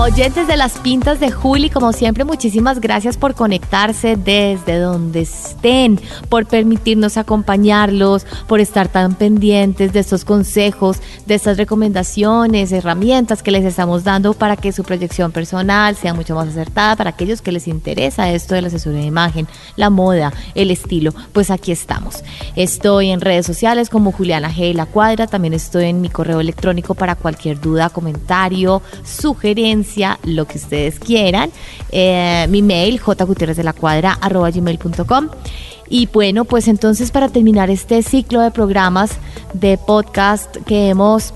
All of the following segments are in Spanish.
Oyentes de las pintas de Juli, como siempre, muchísimas gracias por conectarse desde donde estén, por permitirnos acompañarlos, por estar tan pendientes de estos consejos, de estas recomendaciones, herramientas que les estamos dando para que su proyección personal sea mucho más acertada para aquellos que les interesa esto de la asesoría de imagen, la moda, el estilo. Pues aquí estamos. Estoy en redes sociales como Juliana G. La Cuadra, también estoy en mi correo electrónico para cualquier duda, comentario, sugerencia lo que ustedes quieran. Eh, mi mail, gmail.com Y bueno, pues entonces para terminar este ciclo de programas de podcast que hemos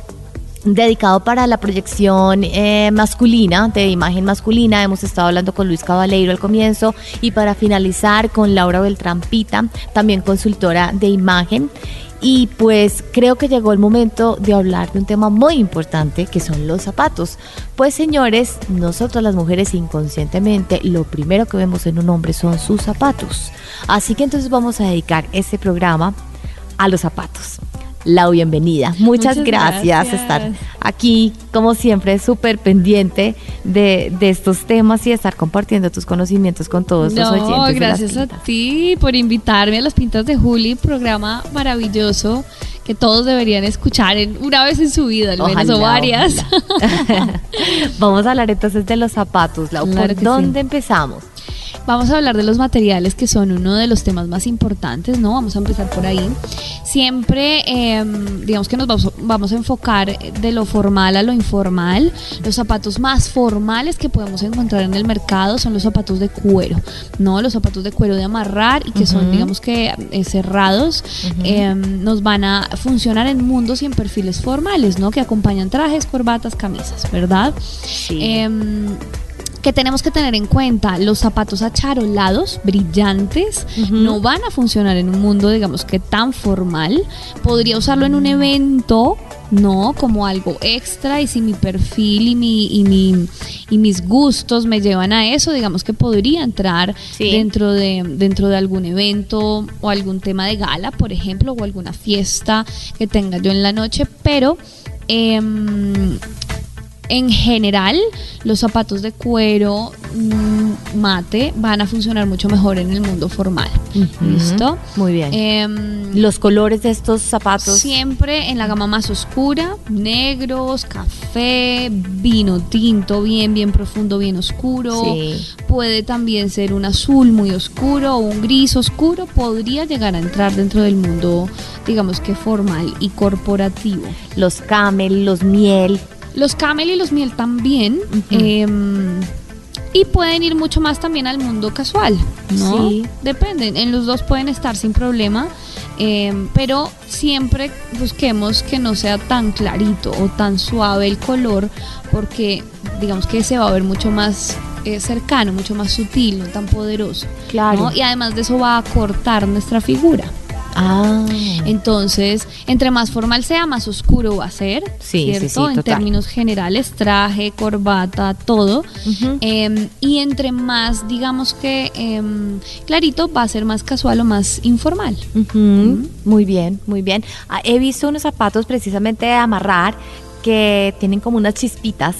dedicado para la proyección eh, masculina, de imagen masculina. Hemos estado hablando con Luis Cabaleiro al comienzo y para finalizar con Laura Beltrampita, también consultora de imagen. Y pues creo que llegó el momento de hablar de un tema muy importante que son los zapatos. Pues señores, nosotros las mujeres inconscientemente lo primero que vemos en un hombre son sus zapatos. Así que entonces vamos a dedicar este programa a los zapatos la bienvenida. Muchas, gracias, por estar aquí, como siempre, súper pendiente de, estos temas y estar compartiendo tus conocimientos con todos los oyentes. Gracias a ti por invitarme a las pintas de Juli, programa maravilloso que todos deberían escuchar en, una vez en su vida, al menos o varias. Vamos a hablar entonces de los zapatos, Lau. ¿Por dónde empezamos? Vamos a hablar de los materiales que son uno de los temas más importantes, ¿no? Vamos a empezar por ahí. Siempre, em, digamos que nos vamos, a enfocar de lo formal a lo informal. Los zapatos más formales que podemos encontrar en el mercado son los zapatos de cuero, ¿no? Los zapatos de cuero de amarrar y que son, digamos que eh, cerrados, em, nos van a funcionar en mundos y en perfiles formales, ¿no? Que acompañan trajes, corbatas, camisas, ¿verdad? Sí. Que tenemos que tener en cuenta, los zapatos acharolados, brillantes, no van a funcionar en un mundo, digamos que tan formal. Podría usarlo en un evento, no como algo extra y si mi perfil y mi, y mi y mis gustos me llevan a eso, digamos que podría entrar dentro de dentro de algún evento o algún tema de gala, por ejemplo, o alguna fiesta que tenga yo en la noche, pero em, en general, los zapatos de cuero mm, mate van a funcionar mucho mejor en el mundo formal. ¿Listo? Muy bien. Em, los colores de estos zapatos. Siempre en la gama más oscura, negros, café, vino tinto, bien, bien profundo, bien oscuro. Puede también ser un azul muy oscuro o un gris oscuro. Podría llegar a entrar dentro del mundo, digamos que formal y corporativo. Los camel, los miel. Los camel y los miel también. Em, y pueden ir mucho más también al mundo casual, ¿no? Sí. Dependen, en los dos pueden estar sin problema, em, pero siempre busquemos que no sea tan clarito o tan suave el color, porque digamos que se va a ver mucho más eh, cercano, mucho más sutil, no tan poderoso. Claro. Y además de eso va a cortar nuestra figura. Ah. Entonces, entre más formal sea, más oscuro va a ser. Sí, ¿cierto? en términos generales, traje, corbata, todo. Em, y entre más, digamos que em, clarito, va a ser más casual o más informal. Muy bien, muy bien. Ah, he visto unos zapatos precisamente de amarrar que tienen como unas chispitas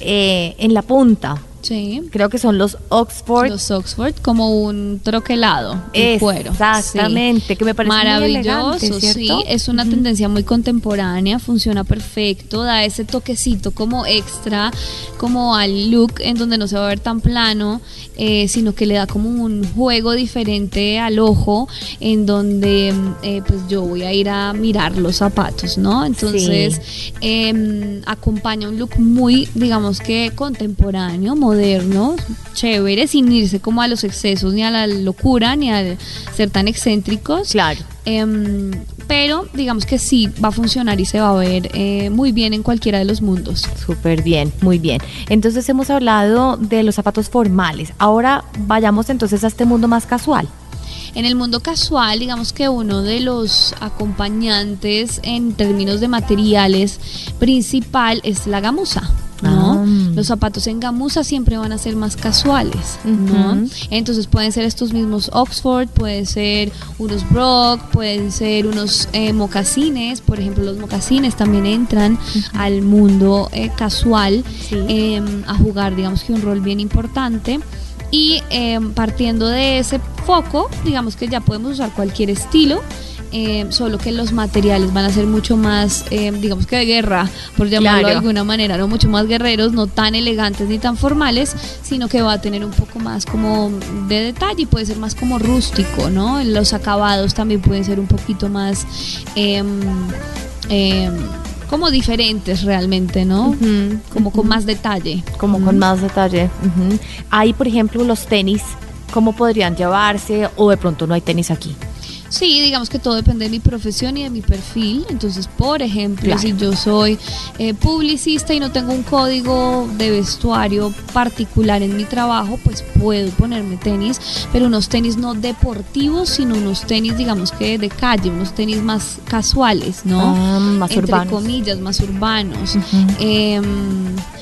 eh, en la punta. Sí. Creo que son los Oxford. Los Oxford, como un troquelado de cuero. Exactamente, que me parece maravilloso. Muy sí, es una tendencia muy contemporánea, funciona perfecto, da ese toquecito como extra, como al look en donde no se va a ver tan plano, eh, sino que le da como un juego diferente al ojo, en donde eh, pues yo voy a ir a mirar los zapatos, ¿no? Entonces em, acompaña un look muy, digamos que contemporáneo moderno, chévere, sin irse como a los excesos, ni a la locura, ni a ser tan excéntricos. Claro. Em, pero digamos que sí va a funcionar y se va a ver eh, muy bien en cualquiera de los mundos. Súper bien, muy bien. Entonces hemos hablado de los zapatos formales. Ahora vayamos entonces a este mundo más casual. En el mundo casual, digamos que uno de los acompañantes en términos de materiales principal es la gamuza. ¿No? Ah. Los zapatos en gamuza siempre van a ser más casuales, ¿no? Entonces pueden ser estos mismos Oxford, pueden ser unos Brock, pueden ser unos eh, mocasines, por ejemplo, los mocasines también entran al mundo eh, casual Sí. eh, a jugar, digamos que un rol bien importante. Y eh, partiendo de ese foco, digamos que ya podemos usar cualquier estilo. Eh, solo que los materiales van a ser mucho más, eh, digamos que de guerra, por llamarlo de alguna manera, no mucho más guerreros, no tan elegantes ni tan formales, sino que va a tener un poco más como de detalle y puede ser más como rústico, ¿no? Los acabados también pueden ser un poquito más em, como diferentes realmente, ¿no? Como con más detalle. como con más detalle. Ujú. Hay, por ejemplo, los tenis, ¿cómo podrían llevarse? O de pronto no hay tenis aquí. Sí, digamos que todo depende de mi profesión y de mi perfil. Entonces, por ejemplo, Claro. si yo soy eh, publicista y no tengo un código de vestuario particular en mi trabajo, pues puedo ponerme tenis, pero unos tenis no deportivos, sino unos tenis, digamos que de calle, unos tenis más casuales, ¿no? Ah, más Entre urbanos. comillas, más urbanos. Ujú. Em,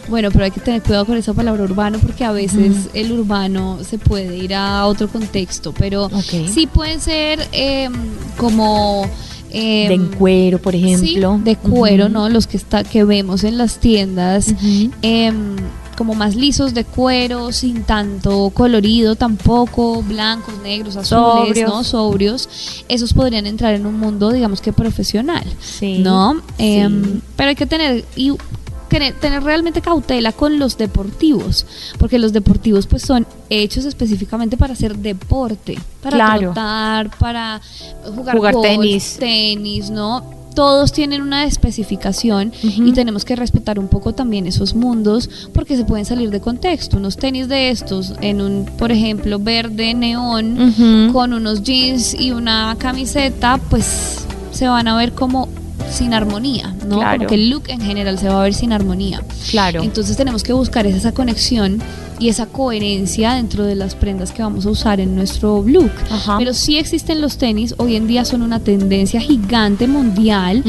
bueno, pero hay que tener cuidado con esa palabra urbano porque a veces el urbano se puede ir a otro contexto, pero sí pueden ser em, como... em, de cuero, por ejemplo. Sí, de cuero. ¿no? Los que está que vemos en las tiendas. Em, como más lisos de cuero, sin tanto colorido tampoco, blancos, negros, azules, Sobrios. ¿no? Sobrios. Esos podrían entrar en un mundo, digamos que profesional. Sí. ¿no? Pero hay que tener y tener, realmente cautela con los deportivos, porque los deportivos pues son hechos específicamente para hacer deporte, para Claro. trotar, para jugar, Jugar golf, tenis. tenis, ¿no? Todos tienen una especificación y tenemos que respetar un poco también esos mundos porque se pueden salir de contexto. Unos tenis de estos en un, por ejemplo, verde neón con unos jeans y una camiseta, pues se van a ver como sin armonía, ¿no? Claro. Como que el look en general se va a ver sin armonía. Claro. Entonces tenemos que buscar esa conexión y esa coherencia dentro de las prendas que vamos a usar en nuestro look. Ajá. Pero sí existen los tenis, hoy en día son una tendencia gigante mundial,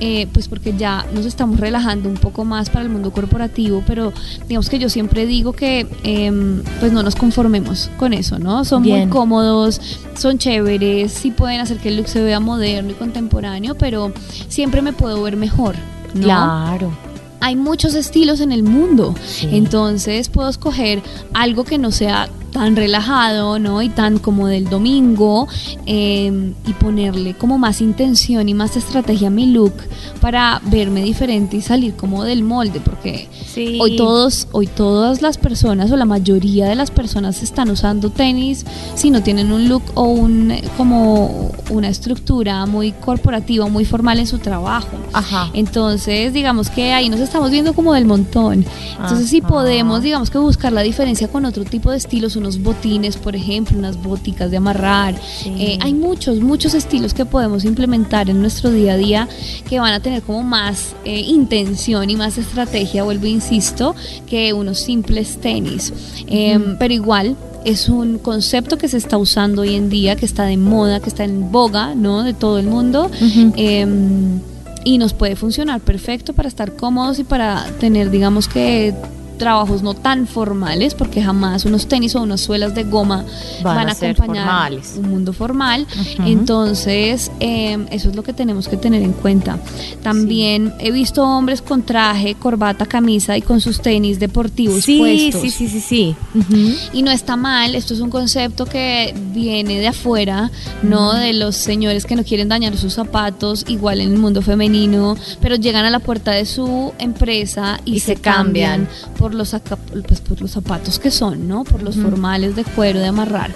eh, pues porque ya nos estamos relajando un poco más para el mundo corporativo, pero digamos que yo siempre digo que em, pues no nos conformemos con eso, ¿no? Son Bien. muy cómodos, son chéveres, sí pueden hacer que el look se vea moderno y contemporáneo, pero siempre me puedo ver mejor, ¿no? Claro. Hay muchos estilos en el mundo, Sí. entonces puedo escoger algo que no sea tan relajado, ¿no? Y tan como del domingo eh, y ponerle como más intención y más estrategia a mi look para verme diferente y salir como del molde, porque Sí. hoy todos, hoy todas las personas o la mayoría de las personas están usando tenis si no tienen un look o un como una estructura muy corporativa, muy formal en su trabajo. Ajá. Entonces, digamos que ahí nos estamos viendo como del montón. Entonces, si Ajá. podemos, digamos que buscar la diferencia con otro tipo de estilos, unos botines, por ejemplo, unas boticas de amarrar. Sí. Eh, hay muchos, muchos estilos que podemos implementar en nuestro día a día que van a tener como más eh, intención y más estrategia, vuelvo e insisto, que unos simples tenis. Eh, Pero igual es un concepto que se está usando hoy en día, que está de moda, que está en boga, ¿no? De todo el mundo. Em, y nos puede funcionar perfecto para estar cómodos y para tener, digamos que trabajos no tan formales, porque jamás unos tenis o unas suelas de goma Van van, a acompañar formales. un mundo formal. Entonces, em, eso es lo que tenemos que tener en cuenta. También he visto hombres con traje, corbata, camisa y con sus tenis deportivos Sí, puestos. sí, sí, sí, sí. Y no está mal, esto es un concepto que viene de afuera, ¿no? De los señores que no quieren dañar sus zapatos, igual en el mundo femenino, pero llegan a la puerta de su empresa y, Y se, se cambian. cambian por los, aca- pues, por los zapatos que son, ¿no? Por los formales de cuero, de amarrar.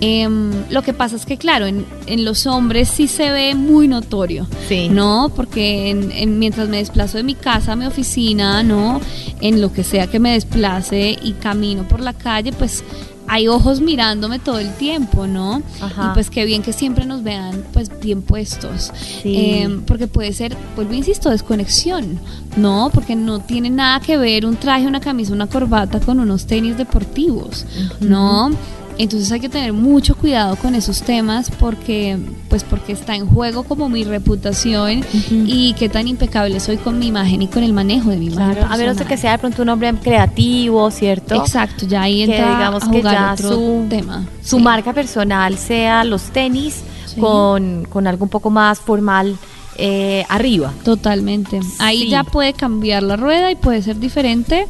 Em, lo que pasa es que, claro, en, en los hombres sí se ve muy notorio. Sí. No, porque en- en- mientras me desplazo de mi casa a mi oficina, ¿no? En lo que sea que me desplace y camino por la calle, pues hay ojos mirándome todo el tiempo, ¿no? Ajá. Y pues qué bien que siempre nos vean pues bien puestos. Sí. Em, porque puede ser, vuelvo insisto, desconexión, ¿no? Porque no tiene nada que ver un traje, una camisa, una corbata con unos tenis deportivos, ¿no? Entonces hay que tener mucho cuidado con esos temas porque, pues porque está en juego como mi reputación y qué tan impecable soy con mi imagen y con el manejo de mi imagen. Claro, a menos de que sea de pronto un hombre creativo, ¿cierto? Exacto, ya ahí entra digamos a que ya otro su, tema. Su marca personal sea los tenis con, con algo un poco más formal eh, arriba. Totalmente. Ahí ya puede cambiar la rueda y puede ser diferente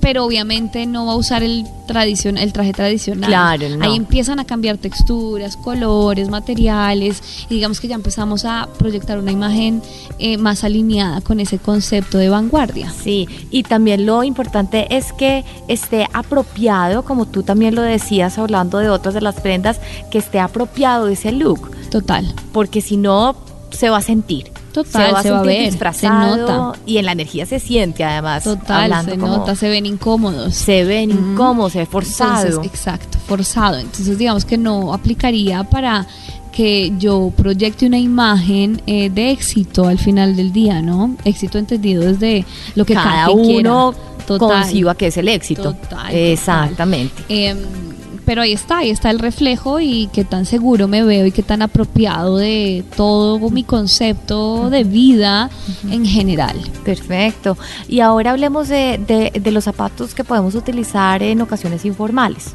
pero obviamente no va a usar el el traje tradicional. Claro, Ahí empiezan a cambiar texturas, colores, materiales, y digamos que ya empezamos a proyectar una imagen eh, más alineada con ese concepto de vanguardia. Sí, y también lo importante es que esté apropiado, como tú también lo decías hablando de otras de las prendas, que esté apropiado ese look. Total. Porque si no, se va a sentir. Total, se va, a, ver, disfrazado se nota. y en la energía se siente además. Total, se nota, se ven incómodos. Se ven incómodos, se ve forzado. exacto, forzado. Entonces digamos que no aplicaría para que yo proyecte una imagen eh, de éxito al final del día, ¿no? Éxito entendido desde lo que cada, uno conciba que es el éxito. Total. Exactamente. Em, pero ahí está, ahí está el reflejo y qué tan seguro me veo y qué tan apropiado de todo mi concepto de vida en general. Perfecto. Y ahora hablemos de, de los zapatos que podemos utilizar en ocasiones informales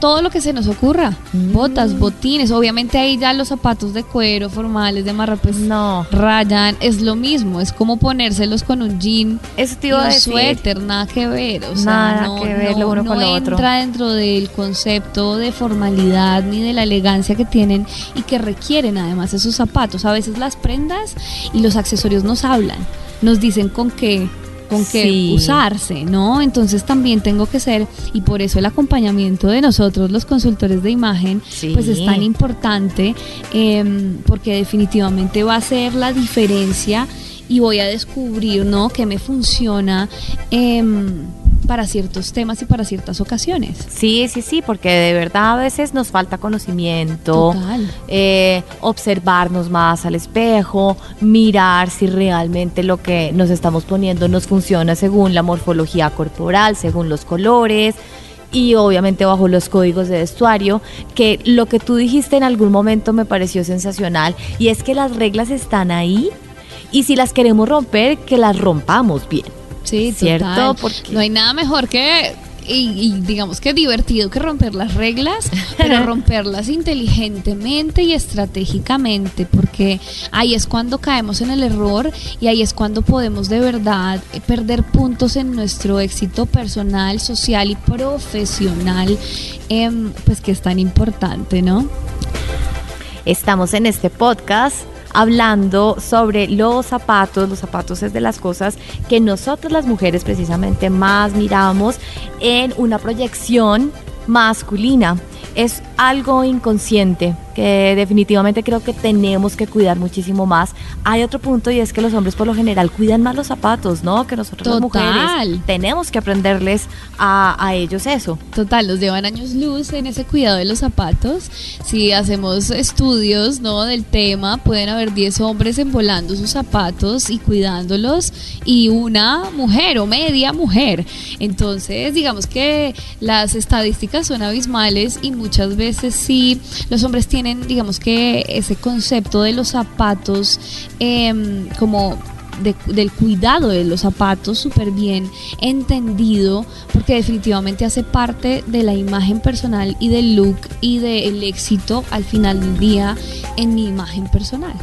todo lo que se nos ocurra. Mm. Botas, botines. Obviamente ahí ya los zapatos de cuero formales, de marra, pues no. rayan. Es lo mismo. Es como ponérselos con un jean Eso te iba y un suéter. Nada que ver. O sea, nada no, que ver lo uno con lo otro. entra dentro del concepto de formalidad ni de la elegancia que tienen y que requieren además esos zapatos. A veces las prendas y los accesorios nos hablan. Nos dicen con qué con qué usarse, ¿no? Entonces también tengo que ser, y por eso el acompañamiento de nosotros, los consultores de imagen, pues es tan importante, em, porque definitivamente va a ser la diferencia y voy a descubrir, ¿no?, que me funciona. Eh, para ciertos temas y para ciertas ocasiones. Sí, sí, sí, porque de verdad a veces nos falta conocimiento, eh, observarnos más al espejo, mirar si realmente lo que nos estamos poniendo nos funciona según la morfología corporal, según los colores y obviamente bajo los códigos de vestuario, que lo que tú dijiste en algún momento me pareció sensacional y es que las reglas están ahí y si las queremos romper, que las rompamos bien. Sí, ¿cierto? Porque no hay nada mejor que y, digamos que divertido que romper las reglas, pero romperlas inteligentemente y estratégicamente, porque ahí es cuando caemos en el error y ahí es cuando podemos de verdad perder puntos en nuestro éxito personal, social y profesional, em, pues que es tan importante, ¿no? Estamos en este podcast hablando sobre los zapatos. Los zapatos es de las cosas que nosotros las mujeres precisamente más miramos en una proyección masculina. Es algo inconsciente que definitivamente creo que tenemos que cuidar muchísimo más. Hay otro punto y es que los hombres por lo general cuidan más los zapatos, ¿no? Que nosotros las mujeres tenemos que aprenderles a, a, ellos eso. Total, los llevan años luz en ese cuidado de los zapatos. Si hacemos estudios, ¿no? Del tema, pueden haber 10 hombres envolando sus zapatos y cuidándolos y una mujer o media mujer. Entonces, digamos que las estadísticas son abismales y muchas veces sí los hombres tienen digamos que ese concepto de los zapatos em, como del cuidado de los zapatos súper bien entendido porque definitivamente hace parte de la imagen personal y del look y del éxito al final del día en mi imagen personal.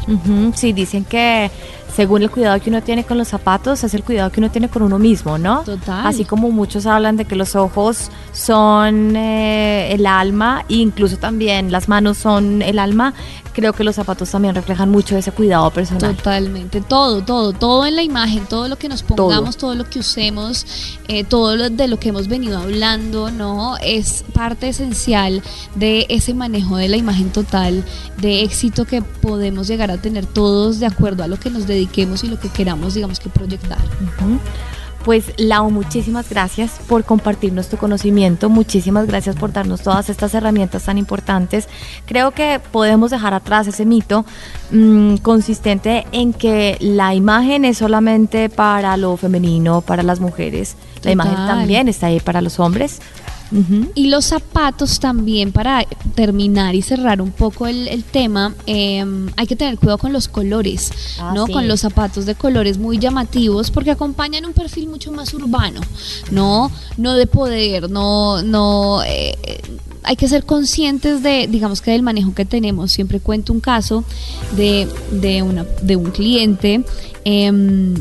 Sí, dicen que según el cuidado que uno tiene con los zapatos, es el cuidado que uno tiene con uno mismo, ¿no? Total. Así como muchos hablan de que los ojos son eh, el alma, e incluso también las manos son el alma, creo que los zapatos también reflejan mucho ese cuidado personal. Totalmente, todo, todo, todo en la imagen, todo lo que nos pongamos, todo, lo que usemos, eh, todo lo de lo que hemos venido hablando, ¿no? Es parte esencial de ese manejo de la imagen total, de éxito que podemos llegar a tener todos de acuerdo a lo que nos dediquemos y lo que queramos, digamos que proyectar. Pues Lau, muchísimas gracias por compartirnos tu conocimiento, muchísimas gracias por darnos todas estas herramientas tan importantes. Creo que podemos dejar atrás ese mito mm, consistente en que la imagen es solamente para lo femenino, para las mujeres. La imagen también está ahí para los hombres. Y los zapatos también, para terminar y cerrar un poco el, tema, em, hay que tener cuidado con los colores, Ah, ¿no? sí. Con los zapatos de colores muy llamativos porque acompañan un perfil mucho más urbano, ¿no? No de poder, no, no... eh, hay que ser conscientes de, digamos que del manejo que tenemos. Siempre cuento un caso de, de, una, de un cliente em,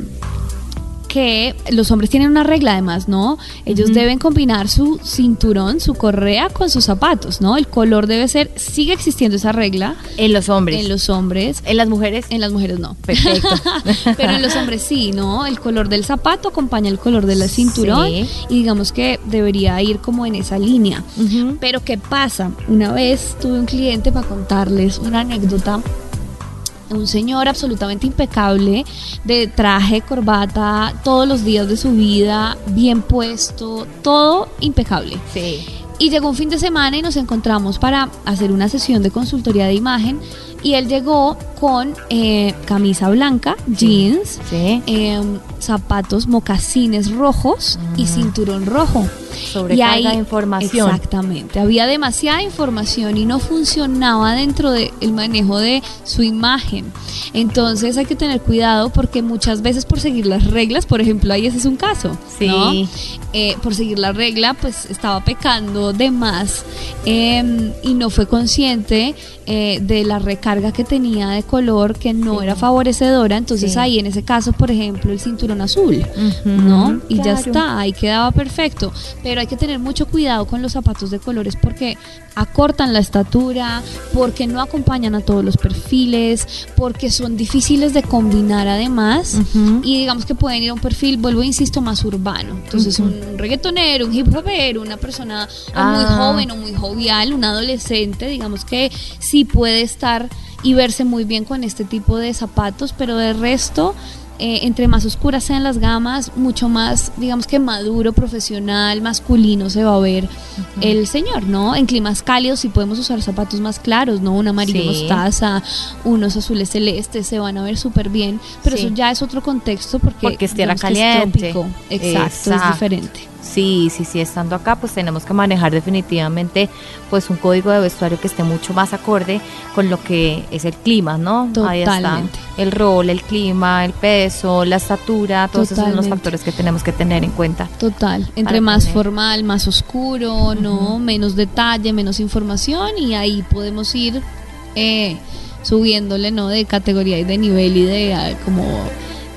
que los hombres tienen una regla además, ¿no? Ellos deben combinar su cinturón, su correa con sus zapatos, ¿no? El color debe ser, sigue existiendo esa regla En los hombres. en los hombres, En las mujeres. en las mujeres no. Perfecto. Pero en los hombres sí, ¿no? El color del zapato acompaña el color del cinturón Sí. y digamos que debería ir como en esa línea. Pero ¿qué pasa? Una vez tuve un cliente para contarles una anécdota. Un señor absolutamente impecable, de traje, corbata, todos los días de su vida, bien puesto, todo impecable. Sí. Y llegó un fin de semana y nos encontramos para hacer una sesión de consultoría de imagen. Y él llegó con eh, camisa blanca, jeans, Sí. em, zapatos mocasines rojos y cinturón rojo. Sobrecarga Y de información. Exactamente. Había demasiada información y no funcionaba dentro del manejo de su imagen. Entonces hay que tener cuidado porque muchas veces por seguir las reglas, por ejemplo, ahí ese es un caso. Sí. ¿no? Eh, por seguir la regla, pues estaba pecando de más eh, y no fue consciente eh, de la recarga que tenía de color que no Sí. era favorecedora. Entonces Sí. ahí en ese caso, por ejemplo, el cinturón azul, ¿no? Y ya está, ahí quedaba perfecto. Pero hay que tener mucho cuidado con los zapatos de colores porque acortan la estatura, porque no acompañan a todos los perfiles, porque son difíciles de combinar además. Y digamos que pueden ir a un perfil, vuelvo insisto, más urbano. Entonces, un reggaetonero, un hip hopero, una persona muy Ah. joven o muy jovial, un adolescente, digamos que sí puede estar y verse muy bien con este tipo de zapatos, pero de resto, eh, entre más oscuras sean las gamas, mucho más, digamos que maduro, profesional, masculino se va a ver el señor, ¿no? En climas cálidos sí podemos usar zapatos más claros, ¿no? Un amarillo Sí. mostaza, unos azules celestes, se van a ver súper bien, pero Sí. eso ya es otro contexto porque, Porque es tierra digamos que caliente. trópico. Exacto, es Exacto. diferente. Sí, sí, sí, estando acá, pues tenemos que manejar definitivamente pues un código de vestuario que esté mucho más acorde con lo que es el clima, ¿no? Ahí está Totalmente. el rol, el clima, el peso, la estatura, todos esos son los Totalmente. factores que tenemos que tener en cuenta. Total, entre más tener- formal, más oscuro, no, menos detalle, menos información y ahí podemos ir eh, subiéndole, no, de categoría y de nivel y de ah, como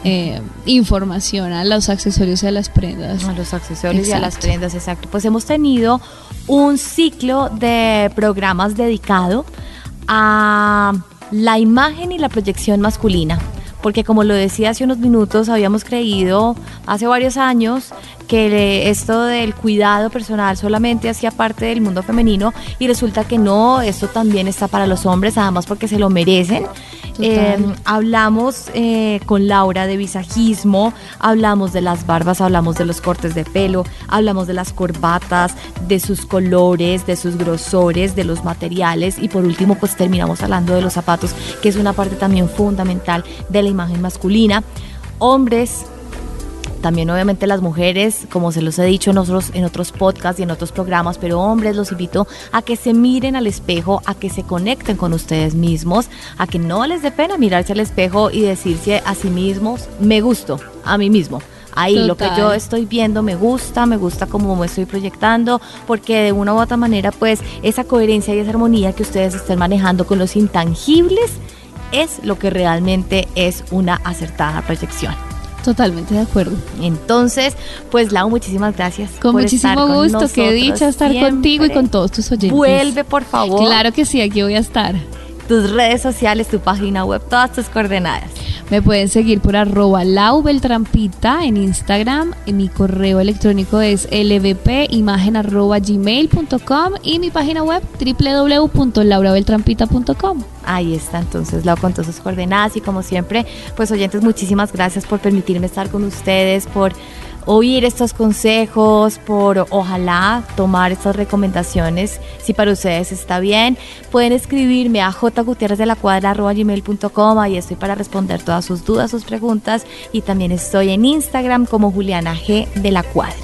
eh, información a los accesorios y a las prendas. A los accesorios y a las prendas, exacto. Pues hemos tenido un ciclo de programas dedicado a la imagen y la proyección masculina. Porque como lo decía hace unos minutos, habíamos creído hace varios años que esto del cuidado personal solamente hacía parte del mundo femenino y resulta que no, esto también está para los hombres, además porque se lo merecen. Eh, hablamos eh, con Laura de visajismo, hablamos de las barbas, hablamos de los cortes de pelo, hablamos de las corbatas, de sus colores, de sus grosores, de los materiales y por último pues terminamos hablando de los zapatos, que es una parte también fundamental de la imagen masculina. Hombres, también obviamente las mujeres, como se los he dicho en otros, en otros podcasts y en otros programas, pero hombres los invito a que se miren al espejo, a que se conecten con ustedes mismos, a que no les dé pena mirarse al espejo y decirse a sí mismos, me gusto, a mí mismo. Ahí lo que yo estoy viendo me gusta, me gusta cómo me estoy proyectando, porque de una u otra manera pues esa coherencia y esa armonía que ustedes estén manejando con los intangibles es lo que realmente es una acertada proyección. Totalmente de acuerdo. Entonces, pues Lau, muchísimas gracias. Con por muchísimo estar con gusto, qué dicha estar siempre. contigo y con todos tus oyentes. Vuelve, por favor. Claro que sí, aquí voy a estar. Tus redes sociales, tu página web, todas tus coordenadas. Me pueden seguir por arroba laubeltrampita en Instagram. Y mi correo electrónico es lbpimagen arroba gmail.com y mi página web www.laurabeltrampita.com. Ahí está, entonces Lau con todas sus coordenadas y como siempre, pues oyentes, muchísimas gracias por permitirme estar con ustedes, por oír estos consejos, por ojalá tomar estas recomendaciones, si para ustedes está bien. Pueden escribirme a jgutierrezdelacuadra.gmail.com, ahí estoy para responder todas sus dudas, sus preguntas y también estoy en Instagram como Juliana G de la Cuadra.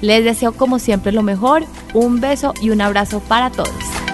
Les deseo como siempre lo mejor, un beso y un abrazo para todos.